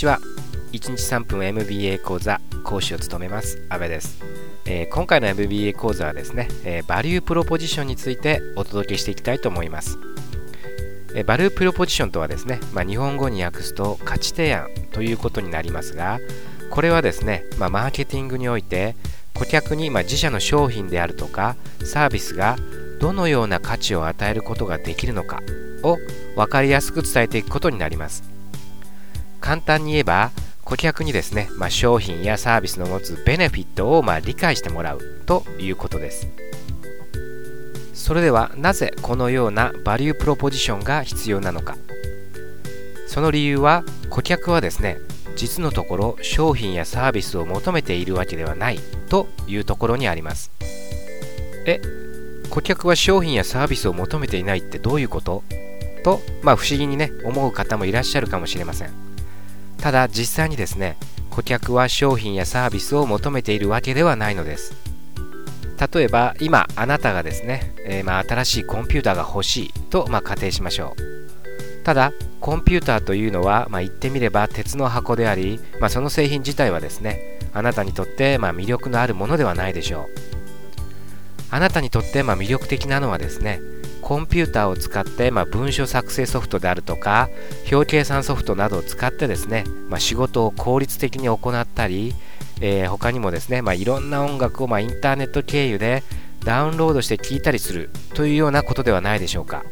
ちは。1日3分 MBA 講座講師を務めます。阿部です、えー、今回の MBA 講座はですね、えー、バリュープロポジションについてお届けしていきたいと思います、えー、バリュープロポジションとはですね、まあ、日本語に訳すと価値提案ということになりますがこれはですね、まあ、マーケティングにおいて顧客にま自社の商品であるとかサービスがどのような価値を与えることができるのかを分かりやすく伝えていくことになります。簡単に言えば顧客にですね、まあ、商品やサービスの持つベネフィットをまあ理解してもらうということです。それではなぜこのようなバリュープロポジションが必要なのか。その理由は顧客はですね実のところ商品やサービスを求めているわけではないというところにあります。え顧客は商品やサービスを求めていないってどういうこと？と、まあ、不思議にね思う方もいらっしゃるかもしれません。ただ実際にですね顧客は商品やサービスを求めているわけではないのです。例えば今あなたがですね、えー、まあ、新しいコンピューターが欲しいと、まあ、仮定しましょう。ただコンピューターというのは、まあ、言ってみれば鉄の箱であり、まその製品自体はですねあなたにとって、ま魅力のあるものではないでしょう。あなたにとって、ま魅力的なのはですねコンピューターを使って、まあ、文書作成ソフトであるとか表計算ソフトなどを使ってですね、まあ、仕事を効率的に行ったり、えー、他にもですね、まあ、いろんな音楽を、まインターネット経由でダウンロードして聴いたりするというようなことではないでしょうか。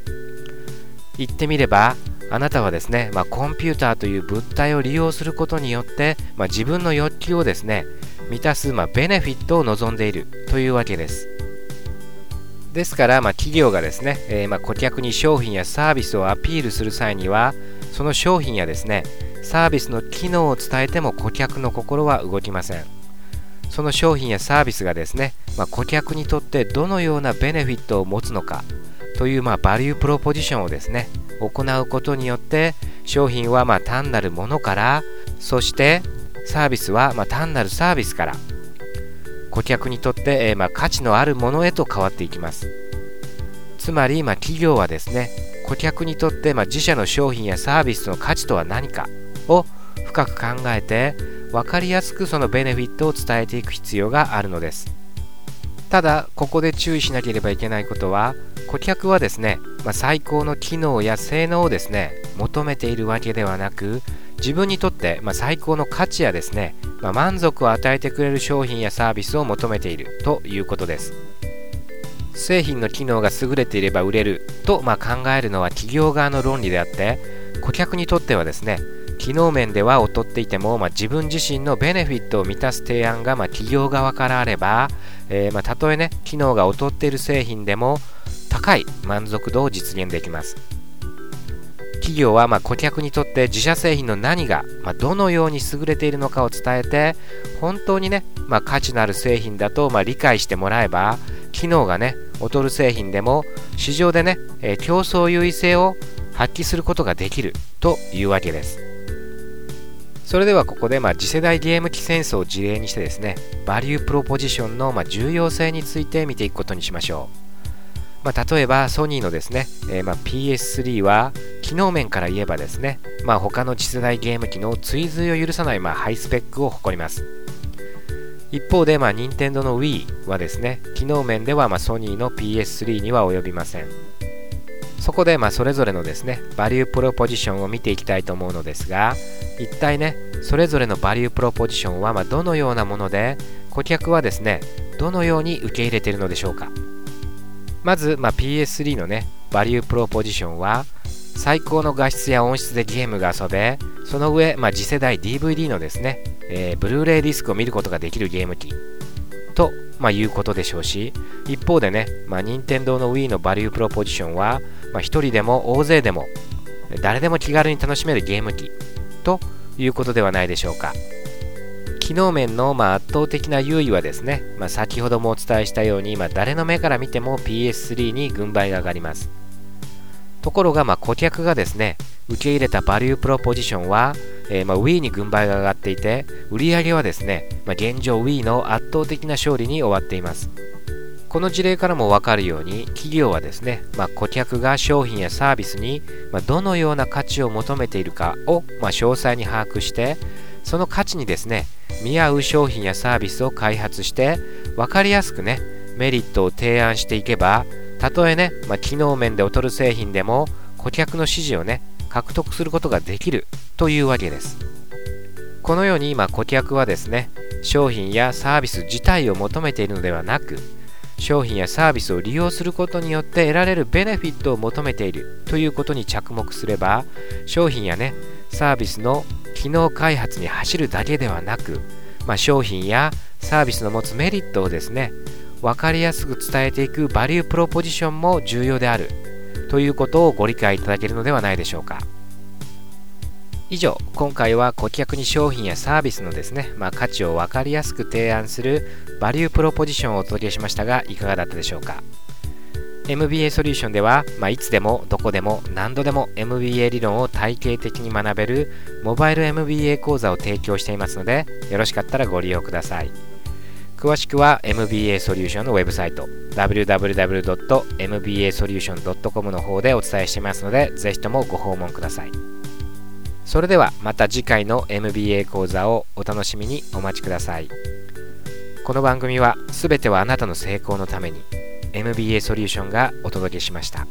言ってみればあなたはですね、まコンピューターという物体を利用することによって、ま自分の欲求をですね満たす、まベネフィットを望んでいるというわけです。ですから、まあ、企業がですね、えー、まあ、顧客に商品やサービスをアピールする際にはその商品やですねサービスの機能を伝えても顧客の心は動きません。その商品やサービスがですね、まあ、顧客にとってどのようなベネフィットを持つのかという、まあ、バリュープロポジションをですね行うことによって商品はま単なるものからそしてサービスはま単なるサービスから顧客にとって、え、まあ、価値のあるものへと変わっていきます。つまり、まあ、企業はですね顧客にとって、まあ、自社の商品やサービスの価値とは何かを深く考えて分かりやすくそのベネフィットを伝えていく必要があるのです。ただここで注意しなければいけないことは顧客はですね、まあ、最高の機能や性能をですね求めているわけではなく自分にとって、まあ、最高の価値やですね、まあ、満足を与えてくれる商品やサービスを求めているということです。製品の機能が優れていれば売れると、まあ、考えるのは企業側の論理であって顧客にとってはですね機能面では劣っていても、まあ、自分自身のベネフィットを満たす提案が、まあ、企業側からあれば、えー、まあ、たとえね機能が劣っている製品でも高い満足度を実現できます。企業はま顧客にとって自社製品の何が、まどのように優れているのかを伝えて本当にね、ま、価値のある製品だとま理解してもらえば機能がね劣る製品でも市場でね、え、競争優位性を発揮することができるというわけです。それではここで、ま、次世代ゲーム機戦争を事例にしてですねバリュープロポジションの、ま重要性について見ていくことにしましょう。まあ、例えばソニーのですね、えー、ま PS3 は機能面から言えばですね、まあ、他の次世代ゲーム機の追随を許さないまハイスペックを誇ります。一方で、まあ、任天堂の Wii はですね機能面ではまソニーの PS3 には及びません。そこでまそれぞれのですねバリュープロポジションを見ていきたいと思うのですが一体ねそれぞれのバリュープロポジションはまどのようなもので顧客はですねどのように受け入れているのでしょうか。まず、まあ、PS3 のねバリュープロポジションは最高の画質や音質でゲームが遊べその上、まあ、次世代 DVD のですね、えー、ブルーレイディスクを見ることができるゲーム機と、まあ、いうことでしょうし一方でね、まあ、任天堂の Wii のバリュープロポジションは、まあ、1人でも大勢でも誰でも気軽に楽しめるゲーム機ということではないでしょうか。機能面のま圧倒的な優位はですね、まあ、先ほどもお伝えしたように、まあ、誰の目から見ても PS3 に軍配が上がりますところがま顧客がですね受け入れたバリュープロポジションは、えー、ま Wii に軍配が上がっていて売り上げはですね、ま現状 Wii の圧倒的な勝利に終わっています。この事例からも分かるように企業はですね、まあ、顧客が商品やサービスに、まどのような価値を求めているかを、ま詳細に把握してその価値にですね見合う商品やサービスを開発して分かりやすくねメリットを提案していけばたとえね、まあ、機能面で劣る製品でも顧客の支持をね獲得することができるというわけです。このように今顧客はですね商品やサービス自体を求めているのではなく商品やサービスを利用することによって得られるベネフィットを求めているということに着目すれば商品やねサービスの機能開発に走るだけではなく、まあ、商品やサービスの持つメリットをですね分かりやすく伝えていくバリュープロポジションも重要であるということをご理解いただけるのではないでしょうか。以上今回は顧客に商品やサービスのですね、まあ、価値を分かりやすく提案するバリュープロポジションをお届けしましたがいかがだったでしょうか MBA ソリューションでは、まあ、いつでもどこでも何度でも MBA 理論を体系的に学べるモバイル MBA 講座を提供していますのでよろしかったらご利用ください詳しくは MBA ソリューションのウェブサイト www.mbasolution.com の方でお伝えしていますのでぜひともご訪問くださいそれではまた次回の MBA 講座をお楽しみにお待ちくださいこの番組は全てはあなたの成功のために MBA ソリューションがお届けしました。